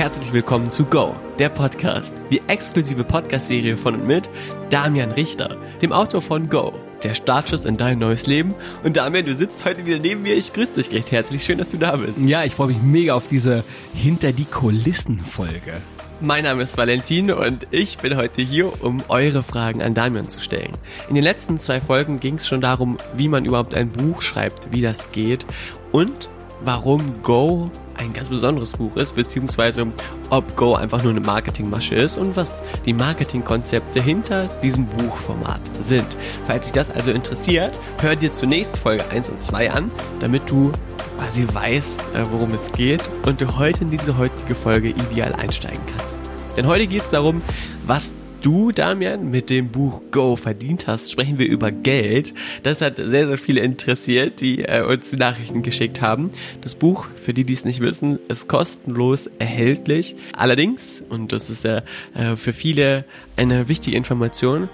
herzlich willkommen zu Go, der Podcast, die exklusive Podcast-Serie von und mit Damian Richter, dem Autor von Go, der Startschuss in dein neues Leben. Und Damian, du sitzt heute wieder neben mir. Ich grüße dich recht herzlich. Schön, dass du da bist. Ja, ich freue mich mega auf diese Hinter die Kulissen-Folge. Mein Name ist Valentin und ich bin heute hier, um eure Fragen an Damian zu stellen. In den letzten zwei Folgen ging es schon darum, wie man überhaupt ein Buch schreibt, wie das geht und warum Go ein ganz besonderes Buch ist, beziehungsweise ob Go einfach nur eine Marketingmasche ist und was die Marketingkonzepte hinter diesem Buchformat sind. Falls dich das also interessiert, hör dir zunächst Folge 1 und 2 an, damit du quasi weißt, äh, worum es geht und du heute in diese heutige Folge ideal einsteigen kannst. Denn heute geht es darum, was du, Damian, mit dem Buch Go verdient hast, sprechen wir über Geld. Das hat sehr, sehr viele interessiert, die äh, uns die Nachrichten geschickt haben. Das Buch, für die, die es nicht wissen, ist kostenlos erhältlich. Allerdings, und das ist ja äh, für viele eine wichtige Information,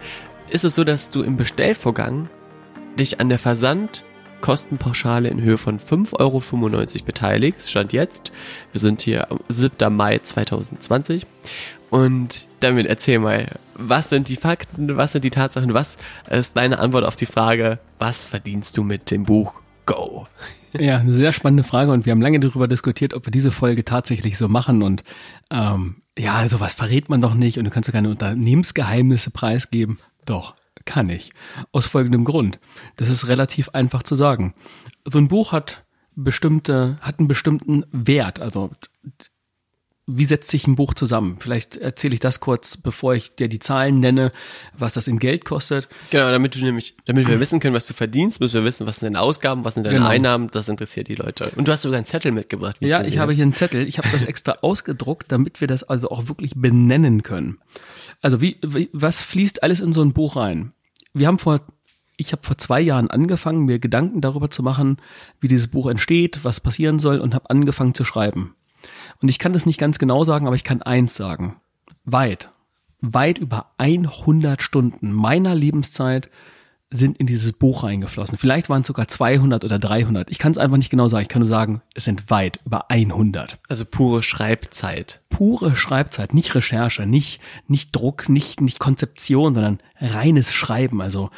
ist es so, dass du im Bestellvorgang dich an der Versand Kostenpauschale in Höhe von 5,95 Euro beteiligst, stand jetzt. Wir sind hier am 7. Mai 2020 und damit erzähl mal, was sind die Fakten, was sind die Tatsachen, was ist deine Antwort auf die Frage, was verdienst du mit dem Buch Go? Ja, eine sehr spannende Frage und wir haben lange darüber diskutiert, ob wir diese Folge tatsächlich so machen und ähm, ja, sowas verrät man doch nicht und du kannst ja keine Unternehmensgeheimnisse preisgeben. Doch, kann ich. Aus folgendem Grund. Das ist relativ einfach zu sagen. So ein Buch hat bestimmte, hat einen bestimmten Wert. Also wie setzt sich ein Buch zusammen? Vielleicht erzähle ich das kurz, bevor ich dir die Zahlen nenne, was das in Geld kostet. Genau, damit du nämlich, damit wir wissen können, was du verdienst, müssen wir wissen, was sind deine Ausgaben, was sind deine genau. Einnahmen, das interessiert die Leute. Und du hast sogar einen Zettel mitgebracht. Ja, ich, ich habe hier einen Zettel. Ich habe das extra ausgedruckt, damit wir das also auch wirklich benennen können. Also wie, wie was fließt alles in so ein Buch rein? Wir haben vor ich habe vor zwei Jahren angefangen, mir Gedanken darüber zu machen, wie dieses Buch entsteht, was passieren soll und habe angefangen zu schreiben. Und ich kann das nicht ganz genau sagen, aber ich kann eins sagen. Weit, weit über 100 Stunden meiner Lebenszeit sind in dieses Buch reingeflossen. Vielleicht waren es sogar 200 oder 300. Ich kann es einfach nicht genau sagen. Ich kann nur sagen, es sind weit über 100. Also pure Schreibzeit. Pure Schreibzeit, nicht Recherche, nicht nicht Druck, nicht nicht Konzeption, sondern reines Schreiben. Also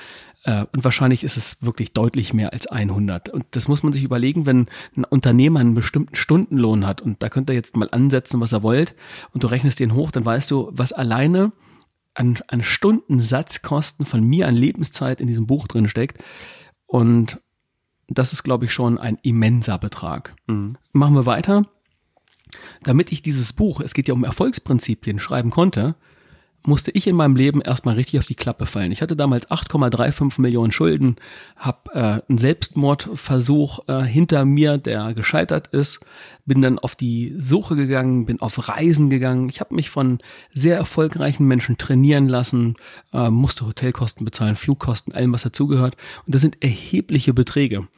und wahrscheinlich ist es wirklich deutlich mehr als 100. Und das muss man sich überlegen, wenn ein Unternehmer einen bestimmten Stundenlohn hat und da könnt ihr jetzt mal ansetzen, was er wollt und du rechnest den hoch, dann weißt du, was alleine an, an Stundensatzkosten von mir an Lebenszeit in diesem Buch drin steckt. Und das ist, glaube ich, schon ein immenser Betrag. Mhm. Machen wir weiter. Damit ich dieses Buch, es geht ja um Erfolgsprinzipien, schreiben konnte, musste ich in meinem Leben erstmal richtig auf die Klappe fallen. Ich hatte damals 8,35 Millionen Schulden, habe äh, einen Selbstmordversuch äh, hinter mir, der gescheitert ist, bin dann auf die Suche gegangen, bin auf Reisen gegangen. Ich habe mich von sehr erfolgreichen Menschen trainieren lassen, äh, musste Hotelkosten bezahlen, Flugkosten, allem was dazugehört. Und das sind erhebliche Beträge,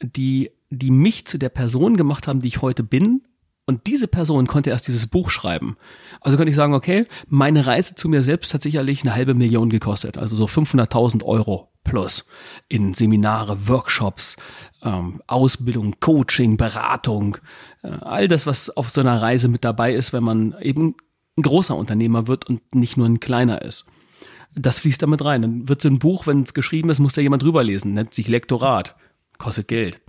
die die mich zu der Person gemacht haben, die ich heute bin, und diese Person konnte erst dieses Buch schreiben. Also könnte ich sagen, okay, meine Reise zu mir selbst hat sicherlich eine halbe Million gekostet, also so 500.000 Euro plus in Seminare, Workshops, ähm, Ausbildung, Coaching, Beratung, äh, all das, was auf so einer Reise mit dabei ist, wenn man eben ein großer Unternehmer wird und nicht nur ein kleiner ist. Das fließt damit rein. Dann wird so ein Buch, wenn es geschrieben ist, muss da jemand drüber lesen, nennt sich Lektorat, kostet Geld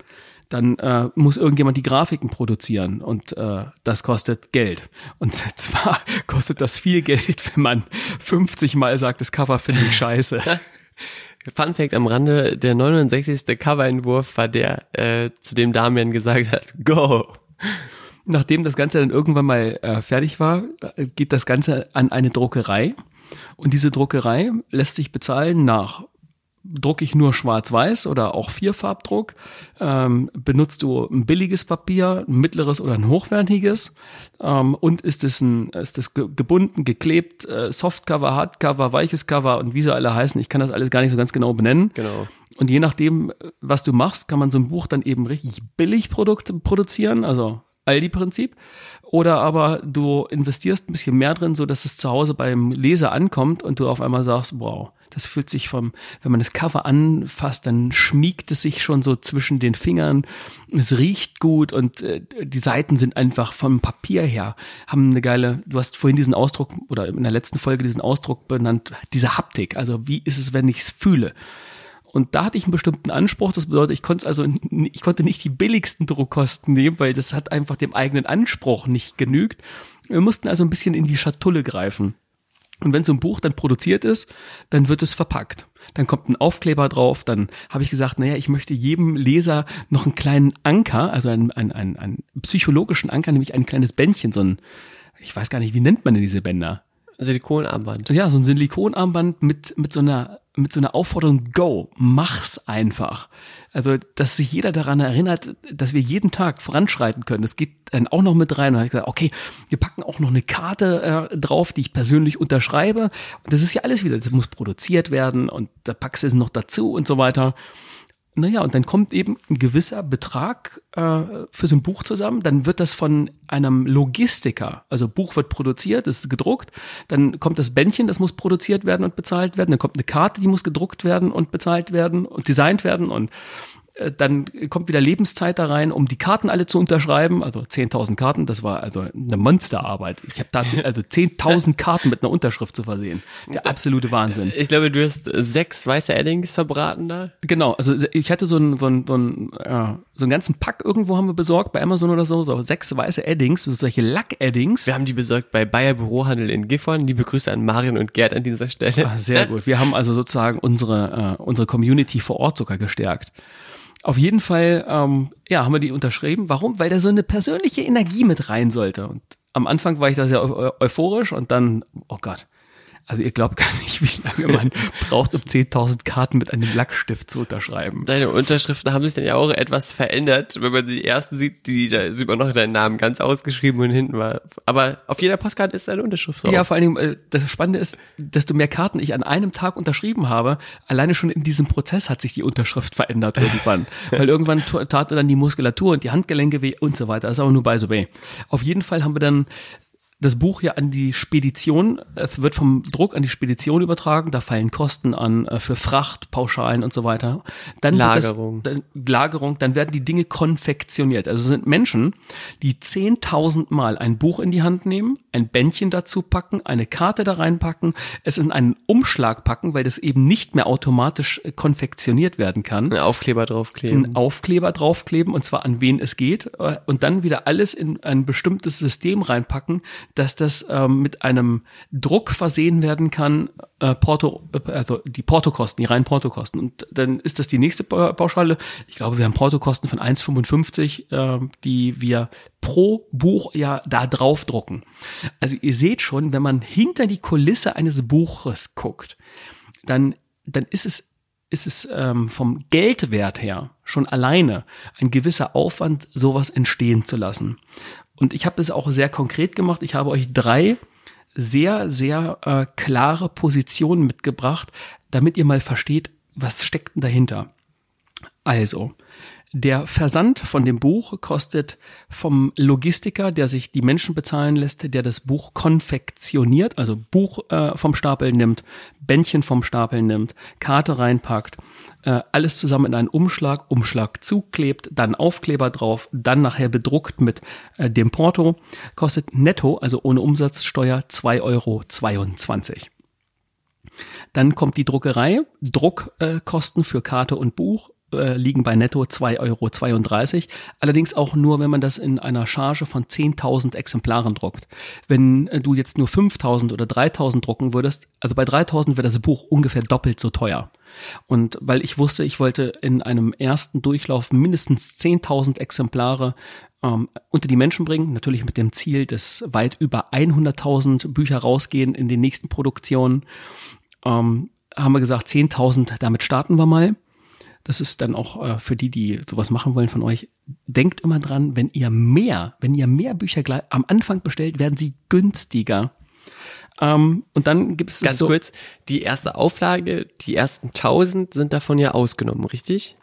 dann äh, muss irgendjemand die Grafiken produzieren und äh, das kostet Geld. Und zwar kostet das viel Geld, wenn man 50 Mal sagt, das Cover finde ich scheiße. Fun Fact am Rande, der 69. Coverentwurf war der, äh, zu dem Damian gesagt hat, go. Nachdem das Ganze dann irgendwann mal äh, fertig war, äh, geht das Ganze an eine Druckerei. Und diese Druckerei lässt sich bezahlen nach drucke ich nur schwarz-weiß oder auch Vierfarbdruck? Ähm, benutzt du ein billiges Papier, ein mittleres oder ein hochwertiges? Ähm, und ist es ein, ist es gebunden, geklebt, äh, Softcover, Hardcover, weiches Cover und wie sie alle heißen? Ich kann das alles gar nicht so ganz genau benennen. Genau. Und je nachdem, was du machst, kann man so ein Buch dann eben richtig billig produzieren, also Aldi-Prinzip. Oder aber du investierst ein bisschen mehr drin, so dass es zu Hause beim Leser ankommt und du auf einmal sagst, wow, das fühlt sich vom, wenn man das Cover anfasst, dann schmiegt es sich schon so zwischen den Fingern. Es riecht gut und äh, die Seiten sind einfach vom Papier her, haben eine geile, du hast vorhin diesen Ausdruck oder in der letzten Folge diesen Ausdruck benannt, diese Haptik. Also wie ist es, wenn ich es fühle? Und da hatte ich einen bestimmten Anspruch. Das bedeutet, ich konnte also, ich konnte nicht die billigsten Druckkosten nehmen, weil das hat einfach dem eigenen Anspruch nicht genügt. Wir mussten also ein bisschen in die Schatulle greifen. Und wenn so ein Buch dann produziert ist, dann wird es verpackt. Dann kommt ein Aufkleber drauf, dann habe ich gesagt, naja, ich möchte jedem Leser noch einen kleinen Anker, also einen, einen, einen, einen psychologischen Anker, nämlich ein kleines Bändchen, so ein, ich weiß gar nicht, wie nennt man denn diese Bänder? Silikonarmband. Ja, so ein Silikonarmband mit, mit so einer, mit so einer Aufforderung, go, mach's einfach. Also, dass sich jeder daran erinnert, dass wir jeden Tag voranschreiten können. Das geht dann auch noch mit rein. Und habe ich gesagt, okay, wir packen auch noch eine Karte äh, drauf, die ich persönlich unterschreibe. Und das ist ja alles wieder, das muss produziert werden und da packst du es noch dazu und so weiter. Naja, und dann kommt eben ein gewisser Betrag äh, für so ein Buch zusammen. Dann wird das von einem Logistiker, also Buch wird produziert, ist gedruckt. Dann kommt das Bändchen, das muss produziert werden und bezahlt werden. Dann kommt eine Karte, die muss gedruckt werden und bezahlt werden und designt werden. Und dann kommt wieder Lebenszeit da rein, um die Karten alle zu unterschreiben. Also 10.000 Karten, das war also eine Monsterarbeit. Ich habe da also 10.000 Karten mit einer Unterschrift zu versehen. Der absolute Wahnsinn. Ich glaube, du hast sechs weiße Eddings verbraten da. Genau, also ich hatte so einen, so einen, so einen, ja, so einen ganzen Pack irgendwo haben wir besorgt, bei Amazon oder so, so sechs weiße Eddings, solche Lack-Eddings. Wir haben die besorgt bei Bayer Bürohandel in Gifhorn. Liebe Grüße an Marion und Gerd an dieser Stelle. Ah, sehr gut. Wir haben also sozusagen unsere, äh, unsere Community vor Ort sogar gestärkt. Auf jeden Fall, ähm, ja, haben wir die unterschrieben. Warum? Weil da so eine persönliche Energie mit rein sollte. Und am Anfang war ich da sehr euphorisch und dann, oh Gott, also ihr glaubt gar nicht, wie lange man braucht, um 10.000 Karten mit einem Lackstift zu unterschreiben. Deine Unterschriften haben sich dann ja auch etwas verändert. Wenn man die ersten sieht, die, da sieht man noch deinen Namen ganz ausgeschrieben und hinten war. Aber auf jeder Postkarte ist deine Unterschrift so. Ja, vor allen Dingen, äh, das Spannende ist, desto mehr Karten ich an einem Tag unterschrieben habe, alleine schon in diesem Prozess hat sich die Unterschrift verändert irgendwann. Weil irgendwann tat dann die Muskulatur und die Handgelenke weh und so weiter. Das ist aber nur by the way. Auf jeden Fall haben wir dann das Buch ja an die Spedition, es wird vom Druck an die Spedition übertragen, da fallen Kosten an äh, für Fracht, Pauschalen und so weiter. Dann Lagerung. Das, dann, Lagerung, dann werden die Dinge konfektioniert. Also sind Menschen, die 10.000 Mal ein Buch in die Hand nehmen, ein Bändchen dazu packen, eine Karte da reinpacken, es in einen Umschlag packen, weil das eben nicht mehr automatisch äh, konfektioniert werden kann. Ein Aufkleber draufkleben. Ein Aufkleber draufkleben und zwar an wen es geht äh, und dann wieder alles in ein bestimmtes System reinpacken, dass das ähm, mit einem Druck versehen werden kann, äh, Porto, äh, also die Portokosten, die reinen Portokosten. Und dann ist das die nächste Pauschale. Ich glaube, wir haben Portokosten von 1,55, äh, die wir pro Buch ja da drauf drucken. Also ihr seht schon, wenn man hinter die Kulisse eines Buches guckt, dann, dann ist es ist es ähm, vom Geldwert her schon alleine ein gewisser Aufwand, sowas entstehen zu lassen. Und ich habe es auch sehr konkret gemacht. Ich habe euch drei sehr, sehr äh, klare Positionen mitgebracht, damit ihr mal versteht, was steckt denn dahinter. Also, der Versand von dem Buch kostet vom Logistiker, der sich die Menschen bezahlen lässt, der das Buch konfektioniert, also Buch äh, vom Stapel nimmt, Bändchen vom Stapel nimmt, Karte reinpackt, äh, alles zusammen in einen Umschlag, Umschlag zuklebt, dann Aufkleber drauf, dann nachher bedruckt mit äh, dem Porto, kostet netto, also ohne Umsatzsteuer, 2,22 Euro. Dann kommt die Druckerei, Druckkosten äh, für Karte und Buch äh, liegen bei netto 2,32 Euro. Allerdings auch nur, wenn man das in einer Charge von 10.000 Exemplaren druckt. Wenn äh, du jetzt nur 5.000 oder 3.000 drucken würdest, also bei 3.000 wäre das Buch ungefähr doppelt so teuer. Und weil ich wusste, ich wollte in einem ersten Durchlauf mindestens 10.000 Exemplare ähm, unter die Menschen bringen, natürlich mit dem Ziel, dass weit über 100.000 Bücher rausgehen in den nächsten Produktionen, ähm, haben wir gesagt, 10.000, damit starten wir mal. Das ist dann auch äh, für die, die sowas machen wollen von euch. Denkt immer dran, wenn ihr mehr, wenn ihr mehr Bücher gleich am Anfang bestellt, werden sie günstiger. Ähm, und dann gibt es ganz so, kurz die erste Auflage, die ersten 1000 sind davon ja ausgenommen, richtig?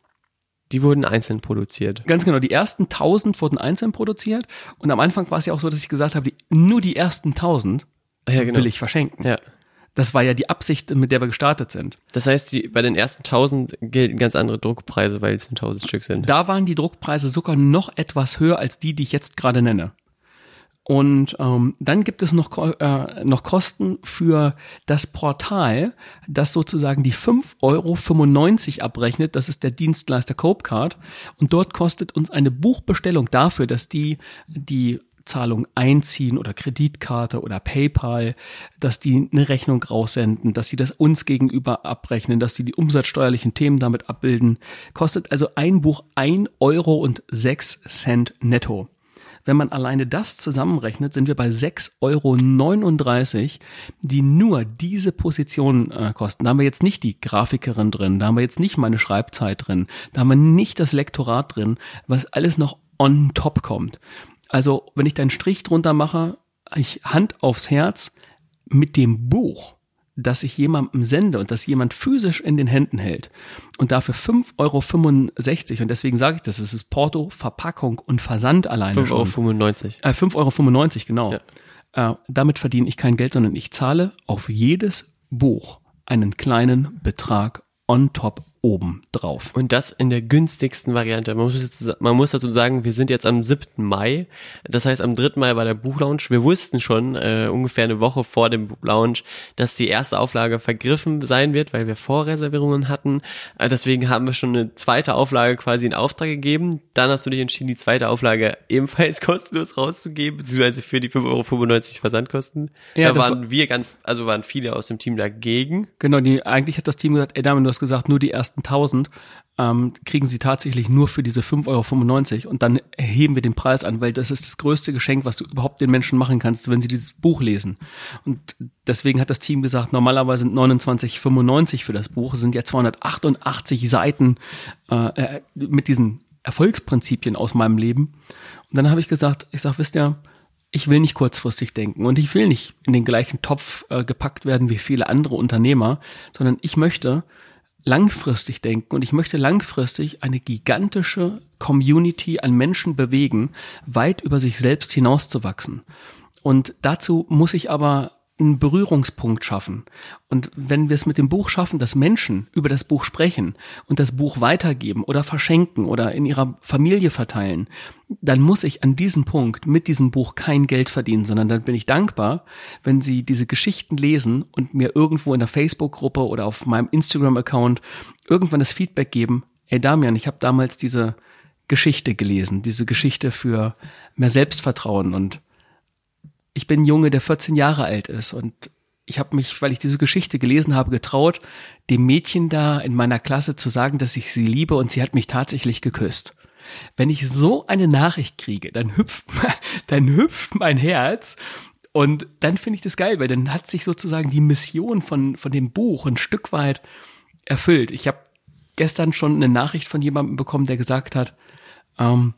Die wurden einzeln produziert. Ganz genau, die ersten 1000 wurden einzeln produziert und am Anfang war es ja auch so, dass ich gesagt habe, die, nur die ersten 1000 Ja, genau. will ich verschenken. Ja. Das war ja die Absicht, mit der wir gestartet sind. Das heißt, die, bei den ersten 1000 gelten ganz andere Druckpreise, weil es nur 1000 Stück sind. Da waren die Druckpreise sogar noch etwas höher als die, die ich jetzt gerade nenne. Und ähm, dann gibt es noch, äh, noch Kosten für das Portal, das sozusagen die 5,95 Euro abrechnet. Das ist der Dienstleister Copecard. Und dort kostet uns eine Buchbestellung dafür, dass die die Zahlung einziehen oder Kreditkarte oder PayPal, dass die eine Rechnung raussenden, dass sie das uns gegenüber abrechnen, dass sie die umsatzsteuerlichen Themen damit abbilden, kostet also ein Buch 1 Euro und 6 Cent netto. Wenn man alleine das zusammenrechnet, sind wir bei 6,39 Euro, die nur diese Position äh, kosten. Da haben wir jetzt nicht die Grafikerin drin, da haben wir jetzt nicht meine Schreibzeit drin, da haben wir nicht das Lektorat drin, was alles noch on top kommt. Also, wenn ich da einen Strich drunter mache, ich Hand aufs Herz mit dem Buch, das ich jemandem sende und das jemand physisch in den Händen hält und dafür 5,65 Euro und deswegen sage ich das, es ist Porto, Verpackung und Versand alleine 5,95 schon. Euro. Äh, 5,95 Euro, genau. Äh, damit verdiene ich kein Geld, sondern ich zahle auf jedes Buch einen kleinen Betrag on top oben drauf. Und das in der günstigsten Variante. Man muss, dazu, man muss dazu sagen, wir sind jetzt am 7. Mai. Das heißt, am 3. Mai war der Buchlaunch. Wir wussten schon äh, ungefähr eine Woche vor dem Launch, dass die erste Auflage vergriffen sein wird, weil wir Vorreservierungen hatten. Äh, deswegen haben wir schon eine zweite Auflage quasi in Auftrag gegeben. Dann hast du dich entschieden, die zweite Auflage ebenfalls kostenlos rauszugeben, beziehungsweise für die 5,95 Euro Versandkosten. Ja, da waren wir ganz, also waren viele aus dem Team dagegen. Genau, die, eigentlich hat das Team gesagt, ey Dame, du hast gesagt, nur die ersten 1000 ähm, kriegen sie tatsächlich nur für diese 5,95 Euro und dann heben wir den Preis an, weil das ist das größte Geschenk, was du überhaupt den Menschen machen kannst, wenn sie dieses Buch lesen. Und deswegen hat das Team gesagt, normalerweise sind 29,95 für das Buch, es sind ja 288 Seiten äh, mit diesen Erfolgsprinzipien aus meinem Leben. Und dann habe ich gesagt, ich sag, wisst ihr, ich will nicht kurzfristig denken und ich will nicht in den gleichen Topf äh, gepackt werden wie viele andere Unternehmer, sondern ich möchte langfristig denken und ich möchte langfristig eine gigantische Community an Menschen bewegen, weit über sich selbst hinauszuwachsen. Und dazu muss ich aber einen Berührungspunkt schaffen. Und wenn wir es mit dem Buch schaffen, dass Menschen über das Buch sprechen und das Buch weitergeben oder verschenken oder in ihrer Familie verteilen, dann muss ich an diesem Punkt mit diesem Buch kein Geld verdienen, sondern dann bin ich dankbar, wenn sie diese Geschichten lesen und mir irgendwo in der Facebook-Gruppe oder auf meinem Instagram-Account irgendwann das Feedback geben, ey Damian, ich habe damals diese Geschichte gelesen, diese Geschichte für mehr Selbstvertrauen und ich bin ein Junge, der 14 Jahre alt ist und ich habe mich, weil ich diese Geschichte gelesen habe, getraut, dem Mädchen da in meiner Klasse zu sagen, dass ich sie liebe und sie hat mich tatsächlich geküsst. Wenn ich so eine Nachricht kriege, dann hüpft, dann hüpft mein Herz und dann finde ich das geil, weil dann hat sich sozusagen die Mission von, von dem Buch ein Stück weit erfüllt. Ich habe gestern schon eine Nachricht von jemandem bekommen, der gesagt hat, ähm,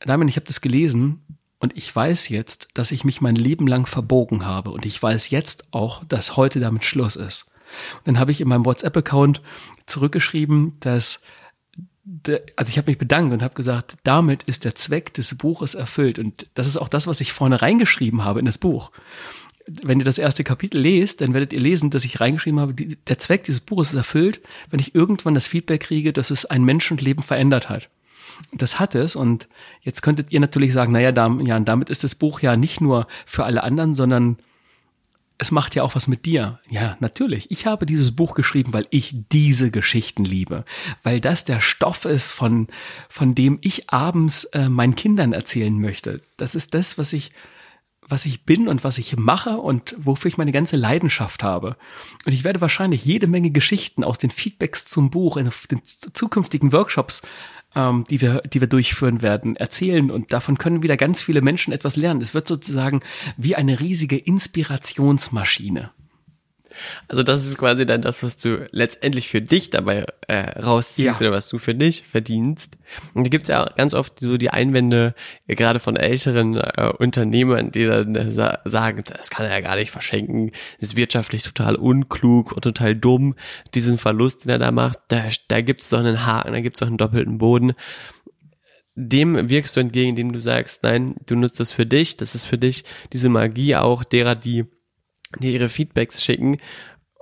Damian, ich habe das gelesen und ich weiß jetzt, dass ich mich mein Leben lang verbogen habe. Und ich weiß jetzt auch, dass heute damit Schluss ist. Und dann habe ich in meinem WhatsApp-Account zurückgeschrieben, dass also ich habe mich bedankt und habe gesagt, damit ist der Zweck des Buches erfüllt. Und das ist auch das, was ich vorne reingeschrieben habe in das Buch. Wenn ihr das erste Kapitel lest, dann werdet ihr lesen, dass ich reingeschrieben habe, die, der Zweck dieses Buches ist erfüllt, wenn ich irgendwann das Feedback kriege, dass es ein Menschenleben verändert hat. Das hat es und jetzt könntet ihr natürlich sagen, naja, Jan, damit ist das Buch ja nicht nur für alle anderen, sondern es macht ja auch was mit dir. Ja, natürlich. Ich habe dieses Buch geschrieben, weil ich diese Geschichten liebe, weil das der Stoff ist, von, von dem ich abends äh, meinen Kindern erzählen möchte. Das ist das, was ich, was ich bin und was ich mache und wofür ich meine ganze Leidenschaft habe. Und ich werde wahrscheinlich jede Menge Geschichten aus den Feedbacks zum Buch in den zukünftigen Workshops ähm, die wir, die wir durchführen werden, erzählen und davon können wieder ganz viele Menschen etwas lernen. Es wird sozusagen wie eine riesige Inspirationsmaschine. Also das ist quasi dann das, was du letztendlich für dich dabei äh, rausziehst ja. oder was du für dich verdienst. Und da gibt's ja ganz oft so die Einwände, äh, gerade von älteren äh, Unternehmern, die dann äh, sa sagen, das kann er ja gar nicht verschenken, ist wirtschaftlich total unklug und total dumm, diesen Verlust, den er da macht, da, da gibt's doch einen Haken, da gibt's doch einen doppelten Boden dem wirkst du entgegen, indem du sagst, nein, du nutzt das für dich, das ist für dich diese Magie auch derer, die dir ihre Feedbacks schicken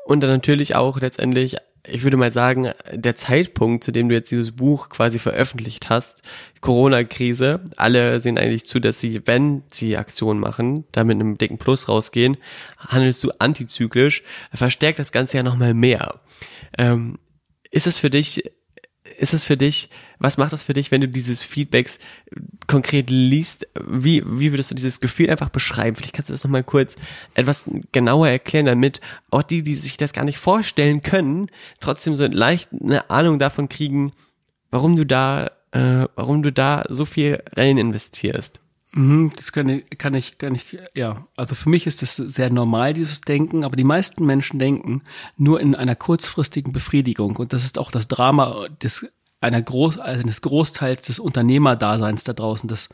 und dann natürlich auch letztendlich, ich würde mal sagen, der Zeitpunkt, zu dem du jetzt dieses Buch quasi veröffentlicht hast, Corona-Krise, alle sehen eigentlich zu, dass sie, wenn sie Aktionen machen, da mit einem dicken Plus rausgehen, handelst du antizyklisch, verstärkt das Ganze ja nochmal mehr. Ähm, ist es für dich ist es für dich, was macht das für dich, wenn du dieses Feedbacks konkret liest? Wie, wie würdest du dieses Gefühl einfach beschreiben? Vielleicht kannst du das nochmal kurz etwas genauer erklären, damit auch die, die sich das gar nicht vorstellen können, trotzdem so leicht eine Ahnung davon kriegen, warum du da, äh, warum du da so viel rein investierst. Mhm, das kann ich, kann ich, kann ich, ja. Also für mich ist das sehr normal, dieses Denken, aber die meisten Menschen denken nur in einer kurzfristigen Befriedigung. Und das ist auch das Drama des, einer Groß, eines Großteils des Unternehmerdaseins da draußen. Das,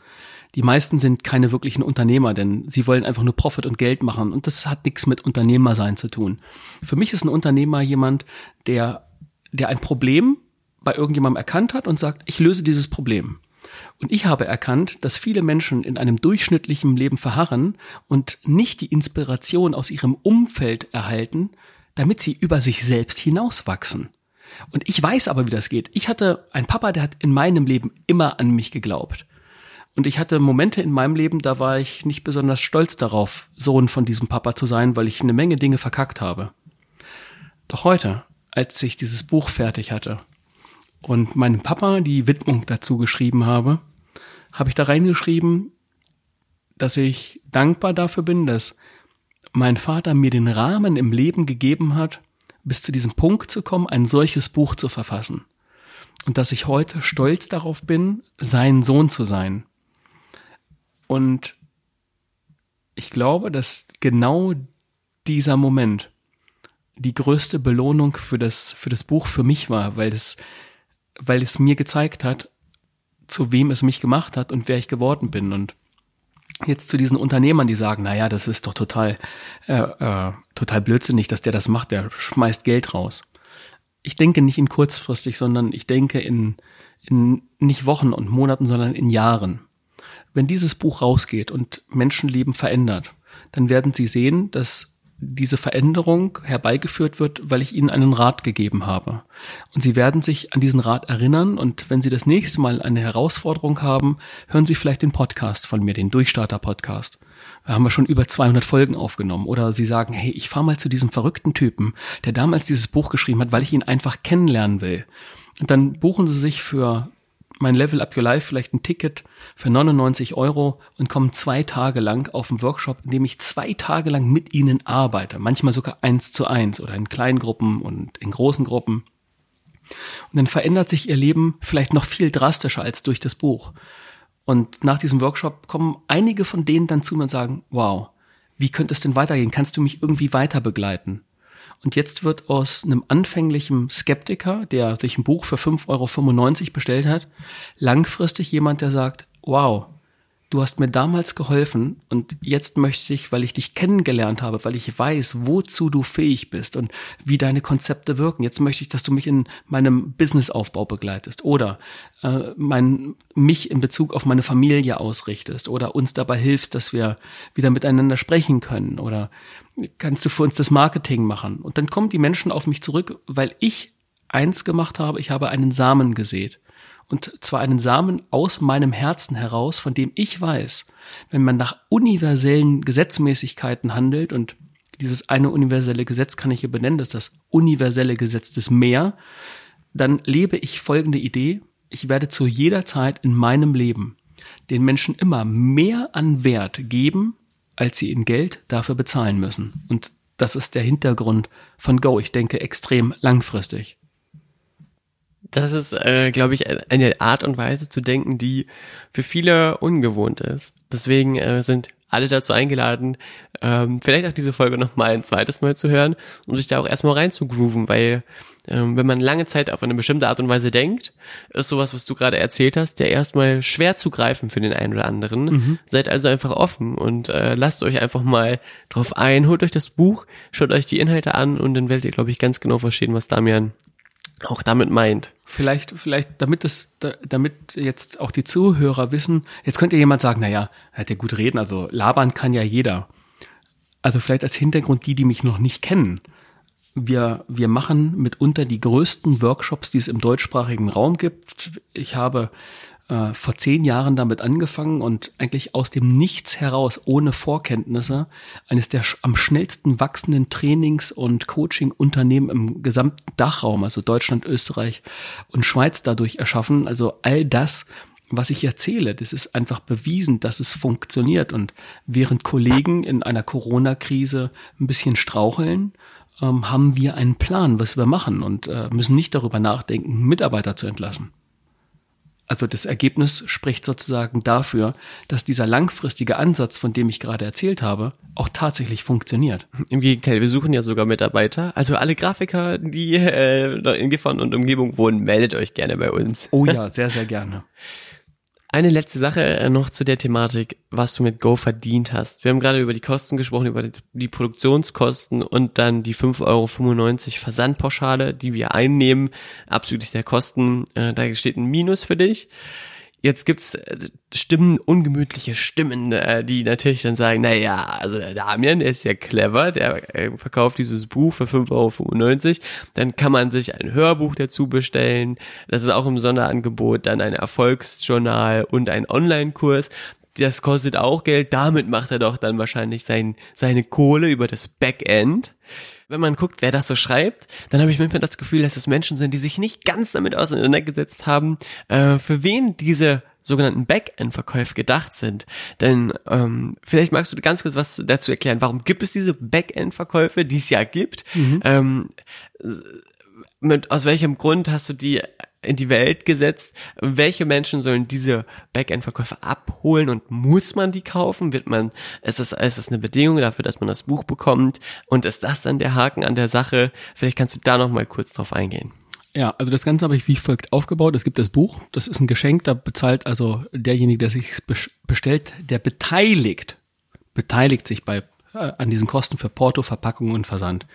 die meisten sind keine wirklichen Unternehmer, denn sie wollen einfach nur Profit und Geld machen. Und das hat nichts mit Unternehmersein zu tun. Für mich ist ein Unternehmer jemand, der, der ein Problem bei irgendjemandem erkannt hat und sagt, ich löse dieses Problem. Und ich habe erkannt, dass viele Menschen in einem durchschnittlichen Leben verharren und nicht die Inspiration aus ihrem Umfeld erhalten, damit sie über sich selbst hinauswachsen. Und ich weiß aber, wie das geht. Ich hatte einen Papa, der hat in meinem Leben immer an mich geglaubt. Und ich hatte Momente in meinem Leben, da war ich nicht besonders stolz darauf, Sohn von diesem Papa zu sein, weil ich eine Menge Dinge verkackt habe. Doch heute, als ich dieses Buch fertig hatte, und meinem Papa die Widmung dazu geschrieben habe, habe ich da reingeschrieben, dass ich dankbar dafür bin, dass mein Vater mir den Rahmen im Leben gegeben hat, bis zu diesem Punkt zu kommen, ein solches Buch zu verfassen. Und dass ich heute stolz darauf bin, sein Sohn zu sein. Und ich glaube, dass genau dieser Moment die größte Belohnung für das, für das Buch für mich war, weil es weil es mir gezeigt hat, zu wem es mich gemacht hat und wer ich geworden bin. Und jetzt zu diesen Unternehmern, die sagen, na ja, das ist doch total, äh, äh, total blödsinnig, dass der das macht, der schmeißt Geld raus. Ich denke nicht in kurzfristig, sondern ich denke in, in nicht Wochen und Monaten, sondern in Jahren. Wenn dieses Buch rausgeht und Menschenleben verändert, dann werden sie sehen, dass diese Veränderung herbeigeführt wird, weil ich ihnen einen Rat gegeben habe. Und sie werden sich an diesen Rat erinnern und wenn sie das nächste Mal eine Herausforderung haben, hören sie vielleicht den Podcast von mir, den Durchstarter-Podcast. Da haben wir schon über 200 Folgen aufgenommen. Oder sie sagen, hey, ich fahre mal zu diesem verrückten Typen, der damals dieses Buch geschrieben hat, weil ich ihn einfach kennenlernen will. Und dann buchen sie sich für mein Level Up Your Life vielleicht ein Ticket für 99 Euro und kommen zwei Tage lang auf einen Workshop, in dem ich zwei Tage lang mit ihnen arbeite. Manchmal sogar eins zu eins oder in kleinen Gruppen und in großen Gruppen. Und dann verändert sich ihr Leben vielleicht noch viel drastischer als durch das Buch. Und nach diesem Workshop kommen einige von denen dann zu mir und sagen, wow, wie könnte es denn weitergehen? Kannst du mich irgendwie weiter begleiten? Und jetzt wird aus einem anfänglichen Skeptiker, der sich ein Buch für 5,95 Euro bestellt hat, langfristig jemand, der sagt, wow, du hast mir damals geholfen und jetzt möchte ich, weil ich dich kennengelernt habe, weil ich weiß, wozu du fähig bist und wie deine Konzepte wirken, jetzt möchte ich, dass du mich in meinem Businessaufbau begleitest oder äh, mein, mich in Bezug auf meine Familie ausrichtest oder uns dabei hilfst, dass wir wieder miteinander sprechen können oder kannst du für uns das Marketing machen? Und dann kommen die Menschen auf mich zurück, weil ich eins gemacht habe, ich habe einen Samen gesät und zwar einen Samen aus meinem Herzen heraus, von dem ich weiß, wenn man nach universellen Gesetzmäßigkeiten handelt und dieses eine universelle Gesetz kann ich hier benennen, das ist das universelle Gesetz des Meer, dann lebe ich folgende Idee, ich werde zu jeder Zeit in meinem Leben den Menschen immer mehr an Wert geben, als sie in Geld dafür bezahlen müssen. Und das ist der Hintergrund von Go. Ich denke extrem langfristig. Das ist, äh, glaube ich, eine Art und Weise zu denken, die für viele ungewohnt ist. Deswegen äh, sind alle dazu eingeladen, ähm, vielleicht auch diese Folge noch mal ein zweites Mal zu hören, um sich da auch erstmal rein zu grooven, weil ähm, wenn man lange Zeit auf eine bestimmte Art und Weise denkt, ist sowas, was du gerade erzählt hast, ja erstmal schwer zu greifen für den einen oder anderen. Mhm. Seid also einfach offen und äh, lasst euch einfach mal drauf ein, holt euch das Buch, schaut euch die Inhalte an und dann werdet ihr, glaube ich, ganz genau verstehen, was Damian auch damit meint. Vielleicht, vielleicht, damit es, damit jetzt auch die Zuhörer wissen, jetzt könnte jemand sagen, naja, er hat ja gut reden, also labern kann ja jeder. Also vielleicht als Hintergrund die, die mich noch nicht kennen. Wir, wir machen mitunter die größten Workshops, die es im deutschsprachigen Raum gibt. Ich habe äh, vor zehn Jahren damit angefangen und eigentlich aus dem Nichts heraus, ohne Vorkenntnisse, eines der am schnellsten wachsenden Trainings- und Coaching-Unternehmen im gesamten Dachraum, also Deutschland, Österreich und Schweiz dadurch erschaffen. Also all das, was ich erzähle, das ist einfach bewiesen, dass es funktioniert. Und während Kollegen in einer Corona-Krise ein bisschen straucheln, ähm, haben wir einen Plan, was wir machen und äh, müssen nicht darüber nachdenken, Mitarbeiter zu entlassen. Also das Ergebnis spricht sozusagen dafür, dass dieser langfristige Ansatz, von dem ich gerade erzählt habe, auch tatsächlich funktioniert. Im Gegenteil, wir suchen ja sogar Mitarbeiter. Also alle Grafiker, die äh, in Gifhorn und Umgebung wohnen, meldet euch gerne bei uns. Oh ja, sehr, sehr gerne. Eine letzte Sache äh, noch zu der Thematik, was du mit Go verdient hast. Wir haben gerade über die Kosten gesprochen, über die Produktionskosten und dann die 5,95 Euro Versandpauschale, die wir einnehmen, abzüglich der Kosten. Äh, da steht ein Minus für dich. Jetzt gibt's äh, Stimmen, ungemütliche Stimmen, äh, die natürlich dann sagen, na ja, also der Damian, der ist ja clever, der äh, verkauft dieses Buch für 5,95 Euro, dann kann man sich ein Hörbuch dazu bestellen, das ist auch im Sonderangebot, dann ein Erfolgsjournal und ein Online-Kurs, das kostet auch Geld, damit macht er doch dann wahrscheinlich sein, seine Kohle über das Backend wenn man guckt, wer das so schreibt, dann habe ich manchmal das Gefühl, dass es Menschen sind, die sich nicht ganz damit auseinandergesetzt haben, äh, für wen diese sogenannten Backend-Verkäufe gedacht sind. Denn ähm, vielleicht magst du ganz kurz was dazu erklären, warum gibt es diese Backend-Verkäufe, die es ja gibt? Mhm. Ähm, mit, aus welchem Grund hast du die in die Welt gesetzt. Welche Menschen sollen diese Backend-Verkäufe abholen und muss man die kaufen? Wird man, ist das, ist das eine Bedingung dafür, dass man das Buch bekommt? Und ist das dann der Haken an der Sache? Vielleicht kannst du da noch mal kurz drauf eingehen. Ja, also das Ganze habe ich wie folgt aufgebaut. Es gibt das Buch, das ist ein Geschenk, da bezahlt also derjenige, der sich bestellt, der beteiligt, beteiligt sich bei an diesen Kosten für Porto, Verpackung und Versand.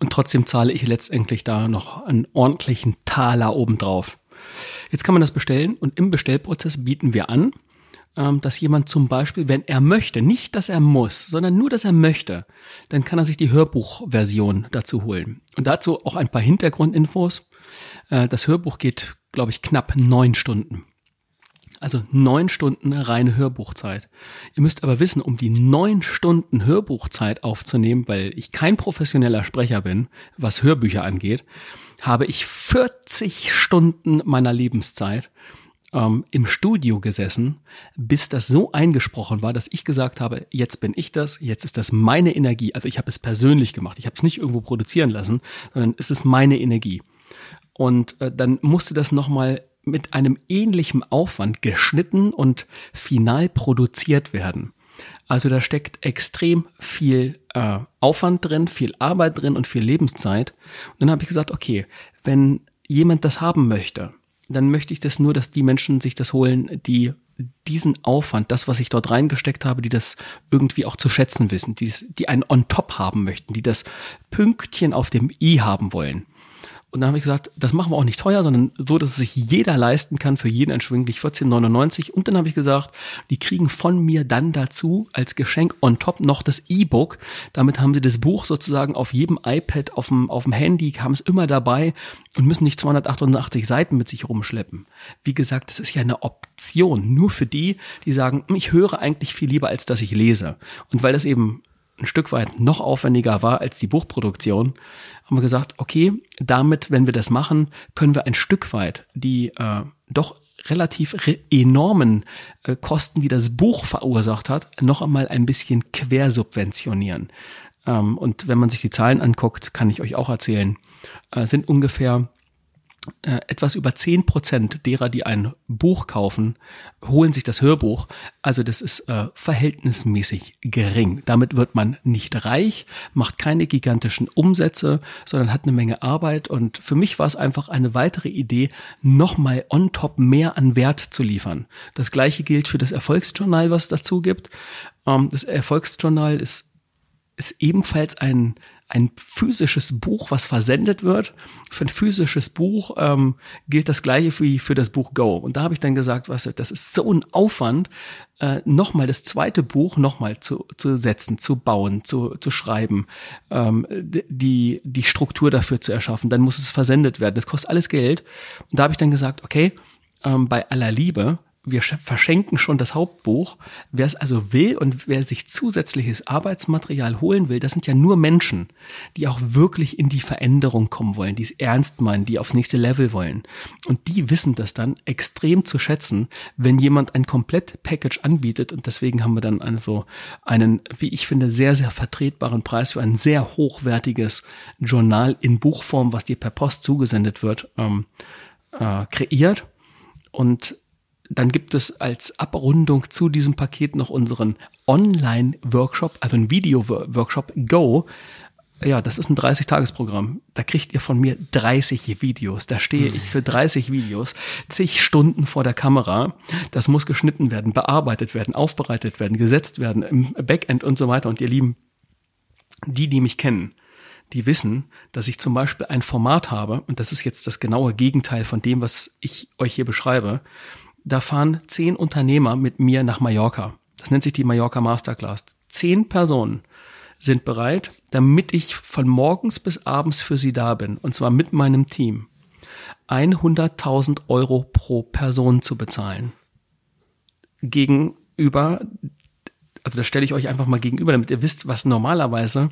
Und trotzdem zahle ich letztendlich da noch einen ordentlichen Taler obendrauf. Jetzt kann man das bestellen und im Bestellprozess bieten wir an, ähm, dass jemand zum Beispiel, wenn er möchte, nicht, dass er muss, sondern nur, dass er möchte, dann kann er sich die Hörbuchversion dazu holen. Und dazu auch ein paar Hintergrundinfos. Äh, das Hörbuch geht, glaube ich, knapp neun Stunden. Also neun Stunden reine Hörbuchzeit. Ihr müsst aber wissen, um die neun Stunden Hörbuchzeit aufzunehmen, weil ich kein professioneller Sprecher bin, was Hörbücher angeht, habe ich 40 Stunden meiner Lebenszeit ähm, im Studio gesessen, bis das so eingesprochen war, dass ich gesagt habe, jetzt bin ich das, jetzt ist das meine Energie. Also ich habe es persönlich gemacht. Ich habe es nicht irgendwo produzieren lassen, sondern es ist meine Energie. Und äh, dann musste das nochmal mit einem ähnlichen Aufwand geschnitten und final produziert werden. Also da steckt extrem viel äh, Aufwand drin, viel Arbeit drin und viel Lebenszeit. Und dann habe ich gesagt, okay, wenn jemand das haben möchte, dann möchte ich das nur, dass die Menschen sich das holen, die diesen Aufwand, das, was ich dort reingesteckt habe, die das irgendwie auch zu schätzen wissen, die, die einen on top haben möchten, die das Pünktchen auf dem i haben wollen. Und dann habe ich gesagt, das machen wir auch nicht teuer, sondern so, dass es sich jeder leisten kann, für jeden entschwinglich 14,99. Und dann habe ich gesagt, die kriegen von mir dann dazu als Geschenk on top noch das E-Book. Damit haben sie das Buch sozusagen auf jedem iPad, auf dem, auf dem Handy, haben es immer dabei und müssen nicht 288 Seiten mit sich rumschleppen. Wie gesagt, das ist ja eine Option, nur für die, die sagen, hm, ich höre eigentlich viel lieber, als dass ich lese. Und weil das eben ein Stück weit noch aufwendiger war als die Buchproduktion, haben wir gesagt, okay, damit, wenn wir das machen, können wir ein Stück weit die äh, doch relativ enormen äh, Kosten, die das Buch verursacht hat, noch einmal ein bisschen quersubventionieren. Ähm, und wenn man sich die Zahlen anguckt, kann ich euch auch erzählen, äh, sind ungefähr äh, etwas über zehn Prozent derer, die ein Buch kaufen, holen sich das Hörbuch. Also das ist äh, verhältnismäßig gering. Damit wird man nicht reich, macht keine gigantischen Umsätze, sondern hat eine Menge Arbeit. Und für mich war es einfach eine weitere Idee, nochmal on top mehr an Wert zu liefern. Das gleiche gilt für das Erfolgsjournal, was es dazu gibt. Ähm, das Erfolgsjournal ist ist ebenfalls ein, ein physisches Buch, was versendet wird. Für ein physisches Buch ähm, gilt das gleiche wie für das Buch Go. Und da habe ich dann gesagt, was, das ist so ein Aufwand, äh, nochmal das zweite Buch nochmal zu, zu setzen, zu bauen, zu, zu schreiben, ähm, die, die Struktur dafür zu erschaffen. Dann muss es versendet werden. Das kostet alles Geld. Und da habe ich dann gesagt, okay, ähm, bei aller Liebe, wir verschenken schon das Hauptbuch. Wer es also will und wer sich zusätzliches Arbeitsmaterial holen will, das sind ja nur Menschen, die auch wirklich in die Veränderung kommen wollen, die es ernst meinen, die aufs nächste Level wollen. Und die wissen das dann extrem zu schätzen, wenn jemand ein Komplett-Package anbietet. Und deswegen haben wir dann also einen, wie ich finde, sehr, sehr vertretbaren Preis für ein sehr hochwertiges Journal in Buchform, was dir per Post zugesendet wird, ähm, äh, kreiert. Und dann gibt es als Abrundung zu diesem Paket noch unseren Online-Workshop, also ein Video-Workshop Go. Ja, das ist ein 30-Tages-Programm. Da kriegt ihr von mir 30 Videos. Da stehe ich für 30 Videos, zig Stunden vor der Kamera. Das muss geschnitten werden, bearbeitet werden, aufbereitet werden, gesetzt werden im Backend und so weiter. Und ihr Lieben, die, die mich kennen, die wissen, dass ich zum Beispiel ein Format habe, und das ist jetzt das genaue Gegenteil von dem, was ich euch hier beschreibe da fahren zehn Unternehmer mit mir nach Mallorca. Das nennt sich die Mallorca Masterclass. Zehn Personen sind bereit, damit ich von morgens bis abends für sie da bin, und zwar mit meinem Team, 100.000 Euro pro Person zu bezahlen. Gegenüber also da stelle ich euch einfach mal gegenüber, damit ihr wisst, was normalerweise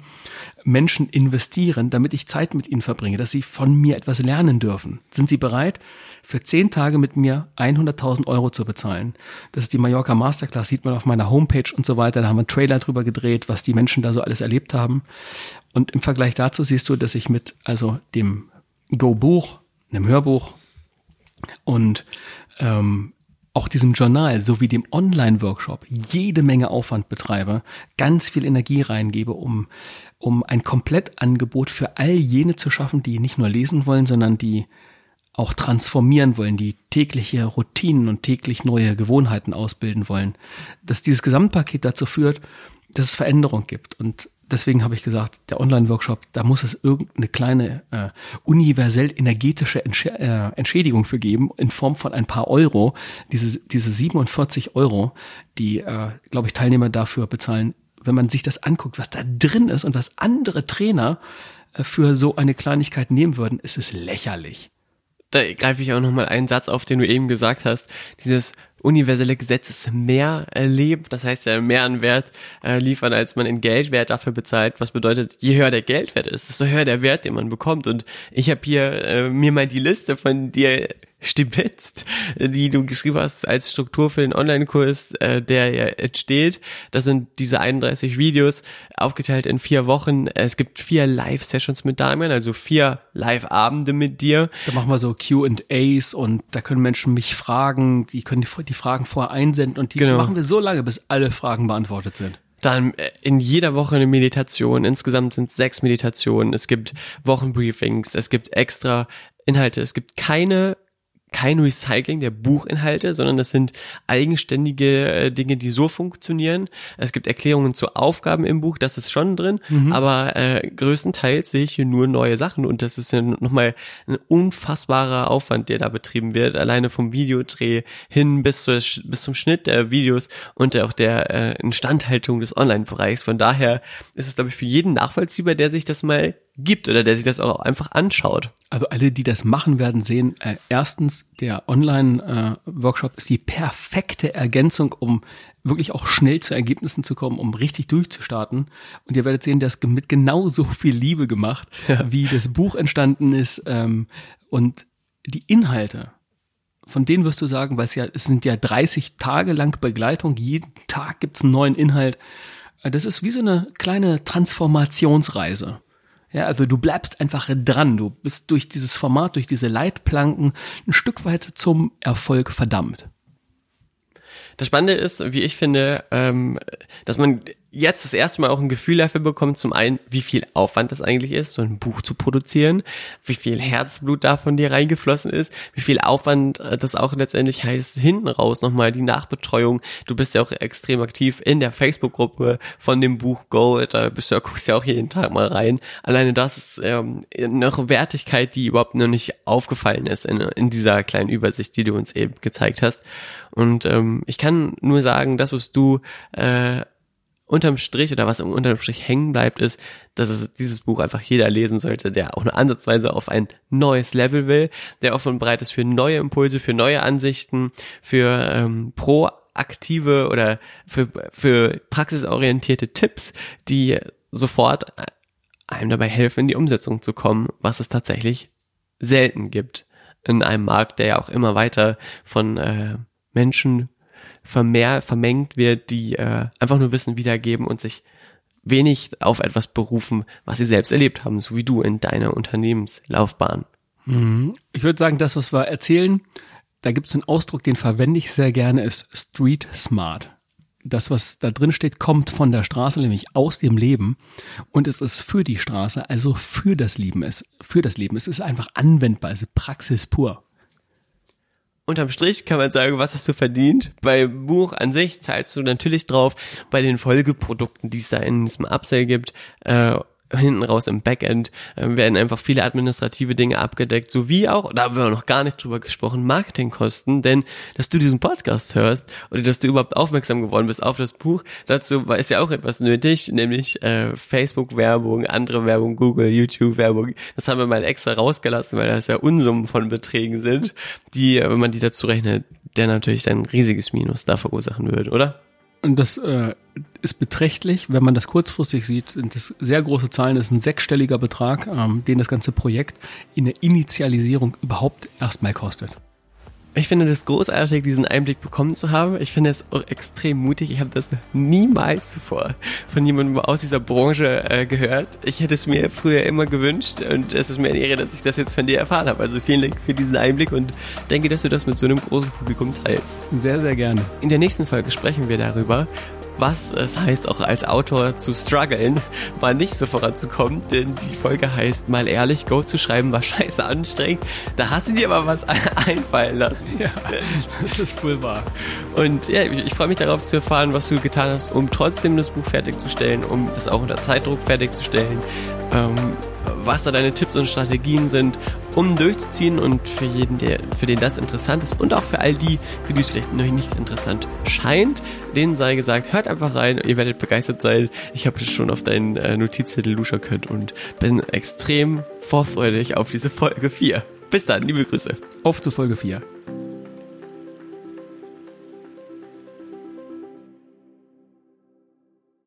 Menschen investieren, damit ich Zeit mit ihnen verbringe, dass sie von mir etwas lernen dürfen. Sind sie bereit, für zehn Tage mit mir 100.000 Euro zu bezahlen? Das ist die Mallorca Masterclass, sieht man auf meiner Homepage und so weiter. Da haben wir einen Trailer drüber gedreht, was die Menschen da so alles erlebt haben. Und im Vergleich dazu siehst du, dass ich mit also dem Go-Buch, einem Hörbuch und ähm, auch diesem Journal sowie dem Online-Workshop jede Menge Aufwand betreibe, ganz viel Energie reingebe, um, um ein Komplettangebot für all jene zu schaffen, die nicht nur lesen wollen, sondern die auch transformieren wollen, die tägliche Routinen und täglich neue Gewohnheiten ausbilden wollen, dass dieses Gesamtpaket dazu führt, dass es Veränderung gibt. Und deswegen habe ich gesagt, der Online-Workshop, da muss es irgendeine kleine äh, universell energetische Entsch äh, Entschädigung für geben in Form von ein paar Euro. Diese, diese 47 Euro, die, äh, glaube ich, Teilnehmer dafür bezahlen, wenn man sich das anguckt, was da drin ist und was andere Trainer äh, für so eine Kleinigkeit nehmen würden, ist es lächerlich da greife ich auch nochmal einen Satz auf, den du eben gesagt hast. Dieses universelle Gesetz ist mehr erlebt, das heißt ja mehr an Wert äh, liefern, als man in Geldwert dafür bezahlt. Was bedeutet, je höher der Geldwert ist, desto höher der Wert, den man bekommt. Und ich habe hier äh, mir mal die Liste von dir stibitzt, die du geschrieben hast als Struktur für den Online-Kurs, äh, der ja entsteht. Das sind diese 31 Videos, aufgeteilt in vier Wochen. Es gibt vier Live-Sessions mit Damian, also vier Live-Abende mit dir. Da machen wir so Q&As und da können Menschen mich fragen, die können die, die Fragen vorher einsenden und die genau. machen wir so lange, bis alle Fragen beantwortet sind. Dann äh, in jeder Woche eine Meditation. Insgesamt sind es sechs Meditationen. Es gibt Wochenbriefings. Es gibt extra Inhalte. Es gibt keine kein Recycling der Buchinhalte, sondern das sind eigenständige äh, Dinge, die so funktionieren. Es gibt Erklärungen zu Aufgaben im Buch, das ist schon drin, mhm. aber äh, größtenteils sehe ich hier nur neue Sachen und das ist ja nochmal ein unfassbarer Aufwand, der da betrieben wird, alleine vom Videodreh hin bis, zu, bis zum Schnitt der Videos und auch der äh, Instandhaltung des Online-Bereichs. Von daher ist es, glaube ich, für jeden nachvollziehbar, der sich das mal gibt oder der sich das auch einfach anschaut. Also alle, die das machen werden, sehen, äh, erstens, der Online-Workshop äh, ist die perfekte Ergänzung, um wirklich auch schnell zu Ergebnissen zu kommen, um richtig durchzustarten. Und ihr werdet sehen, dass mit genauso viel Liebe gemacht, ja. wie das Buch entstanden ist. Ähm, und die Inhalte, von denen wirst du sagen, weil es ja, es sind ja 30 Tage lang Begleitung, jeden Tag gibt's einen neuen Inhalt. Äh, das ist wie so eine kleine Transformationsreise Ja, also du bleibst einfach dran. Du bist durch dieses Format, durch diese Leitplanken ein Stück weit zum Erfolg verdammt. Das Spannende ist, wie ich finde, ähm, dass man jetzt das erste Mal auch ein Gefühl dafür bekommt, zum einen, wie viel Aufwand das eigentlich ist, so ein Buch zu produzieren, wie viel Herzblut da von dir reingeflossen ist, wie viel Aufwand äh, das auch letztendlich heißt, hinten raus nochmal die Nachbetreuung. Du bist ja auch extrem aktiv in der Facebook-Gruppe von dem Buch Gold, da bist du ja, guckst ja auch jeden Tag mal rein. Alleine das ist ähm, eine Wertigkeit, die überhaupt noch nicht aufgefallen ist in, in dieser kleinen Übersicht, die du uns eben gezeigt hast. Und ähm, ich kann nur sagen, das, was du äh, unterm Strich oder was unterm Strich hängen bleibt, ist, dass es dieses Buch einfach jeder lesen sollte, der auch eine ansatzweise auf ein neues Level will, der offen bereit ist für neue Impulse, für neue Ansichten, für ähm, proaktive oder für, für praxisorientierte Tipps, die sofort einem dabei helfen, in die Umsetzung zu kommen, was es tatsächlich selten gibt in einem Markt, der ja auch immer weiter von äh, Menschen vermehr, vermengt wird, die äh, einfach nur Wissen wiedergeben und sich wenig auf etwas berufen, was sie selbst erlebt haben, so wie du in deiner Unternehmenslaufbahn. Mhm. Ich würde sagen, das, was wir erzählen, da gibt es einen Ausdruck, den verwende ich sehr gerne, ist Street Smart. Das, was da drin steht, kommt von der Straße, nämlich aus dem Leben. Und es ist für die Straße, also für das Leben. Es, für das Leben. Es ist einfach anwendbar, es ist Praxis pur unterm Strich kann man sagen, was hast du verdient? Beim Buch an sich zahlst du natürlich drauf, bei den Folgeprodukten, die es da in diesem Upsell gibt, äh, hinten raus im Backend äh, werden einfach viele administrative Dinge abgedeckt, sowie auch, da haben wir noch gar nicht drüber gesprochen, Marketingkosten, denn dass du diesen Podcast hörst oder dass du überhaupt aufmerksam geworden bist auf das Buch, dazu ist ja auch etwas nötig, nämlich äh, Facebook-Werbung, andere Werbung, Google, YouTube-Werbung. Das haben wir mal extra rausgelassen, weil das ja Unsummen von Beträgen sind, die, wenn man die dazu rechnet, der natürlich ein riesiges Minus da verursachen würde, oder? Und das äh, ist beträchtlich, wenn man das kurzfristig sieht. Das sehr große Zahlen das ist ein sechsstelliger Betrag, ähm, den das ganze Projekt in der Initialisierung überhaupt erstmal kostet. Ich finde das großartig, diesen Einblick bekommen zu haben. Ich finde es auch extrem mutig. Ich habe das niemals zuvor von jemandem aus dieser Branche äh, gehört. Ich hätte es mir früher immer gewünscht und es ist mir eine Ehre, dass ich das jetzt von dir erfahren habe. Also vielen Dank für diesen Einblick und denke, dass du das mit so einem großen Publikum teilst. Sehr, sehr gerne. In der nächsten Folge sprechen wir darüber, was es heißt, auch als Autor zu strugglen, mal nicht so voranzukommen, denn die Folge heißt, mal ehrlich, Go zu schreiben war scheiße anstrengend. Da hast du dir aber was einfallen lassen. Ja, das ist wohl wahr. Und ja, ich, ich freue mich darauf zu erfahren, was du getan hast, um trotzdem das Buch fertigzustellen, um das auch unter Zeitdruck fertigzustellen. Ähm, was da deine Tipps und Strategien sind, um durchzuziehen und für jeden, der, für den das interessant ist und auch für all die, für die es vielleicht noch nicht interessant scheint, denen sei gesagt, hört einfach rein, ihr werdet begeistert sein. Ich habe schon auf deinen äh, Notizzettel luschern können und bin extrem vorfreudig auf diese Folge 4. Bis dann, liebe Grüße. Auf zu Folge 4.